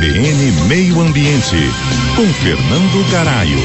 CBN Meio Ambiente, com Fernando Garaio.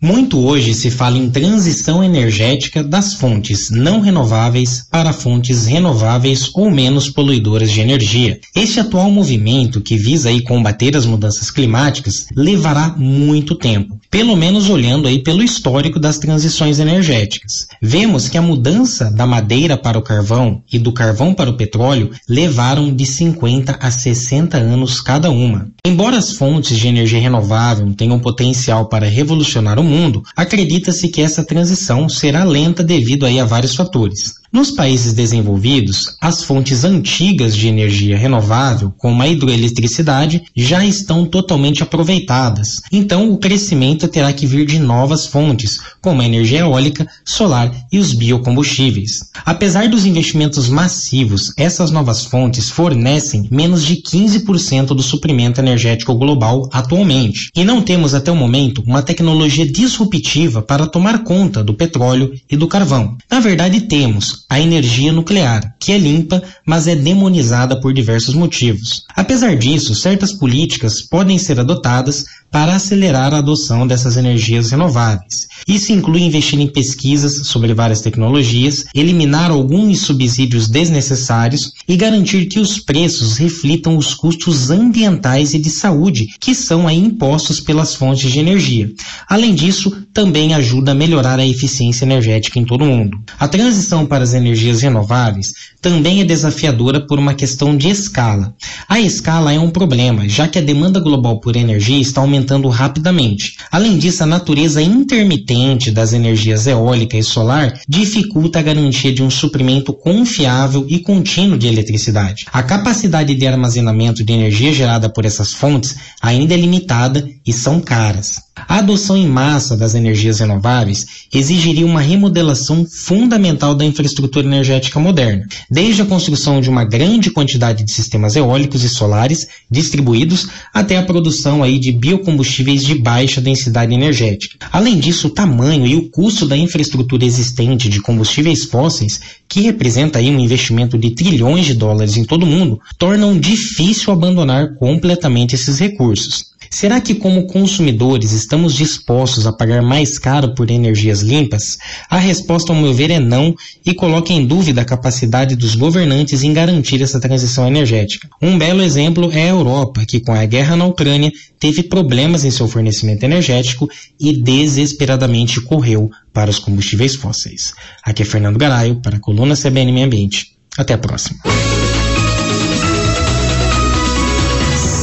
Muito hoje se fala em transição energética das fontes não renováveis para fontes renováveis ou menos poluidoras de energia. Este atual movimento, que visa aí combater as mudanças climáticas, levará muito tempo, pelo menos olhando aí pelo histórico das transições energéticas. Vemos que a mudança da madeira para o carvão e do carvão para o petróleo levaram de 50 a 60 anos cada uma. Embora as fontes de energia renovável tenham potencial para revolucionar o mundo, acredita-se que essa transição será lenta devido aí a vários fatores. Nos países desenvolvidos, as fontes antigas de energia renovável, como a hidroeletricidade, já estão totalmente aproveitadas. Então, o crescimento terá que vir de novas fontes, como a energia eólica, solar e os biocombustíveis. Apesar dos investimentos massivos, essas novas fontes fornecem menos de 15% do suprimento energético global atualmente. E não temos até o momento uma tecnologia disruptiva para tomar conta do petróleo e do carvão. Na verdade, temos a energia nuclear, que é limpa, mas é demonizada por diversos motivos. Apesar disso, certas políticas podem ser adotadas para acelerar a adoção dessas energias renováveis. Isso inclui investir em pesquisas sobre várias tecnologias, eliminar alguns subsídios desnecessários e garantir que os preços reflitam os custos ambientais e de saúde que são aí impostos pelas fontes de energia. Além disso, também ajuda a melhorar a eficiência energética em todo o mundo. A transição para as energias renováveis também é desafiadora por uma questão de escala. A escala é um problema, já que a demanda global por energia está aumentando rapidamente. Além disso, a natureza intermitente das energias eólica e solar dificulta a garantia de um suprimento confiável e contínuo de eletricidade. A capacidade de armazenamento de energia gerada por essas fontes ainda é limitada e são caras. A adoção em massa das energias renováveis exigiria uma remodelação fundamental da infraestrutura energética moderna, desde a construção de uma grande quantidade de sistemas eólicos e solares distribuídos até a produção aí de biocombustíveis de baixa densidade energética. Além disso, o tamanho e o custo da infraestrutura existente de combustíveis fósseis, que representa aí um investimento de trilhões de dólares em todo o mundo, tornam difícil abandonar completamente esses recursos. Será que, como consumidores, estamos dispostos a pagar mais caro por energias limpas? A resposta, ao meu ver, é não e coloca em dúvida a capacidade dos governantes em garantir essa transição energética. Um belo exemplo é a Europa, que, com a guerra na Ucrânia, teve problemas em seu fornecimento energético e desesperadamente correu para os combustíveis fósseis. Aqui é Fernando Garaio, para a coluna CBN Meio Ambiente. Até a próxima.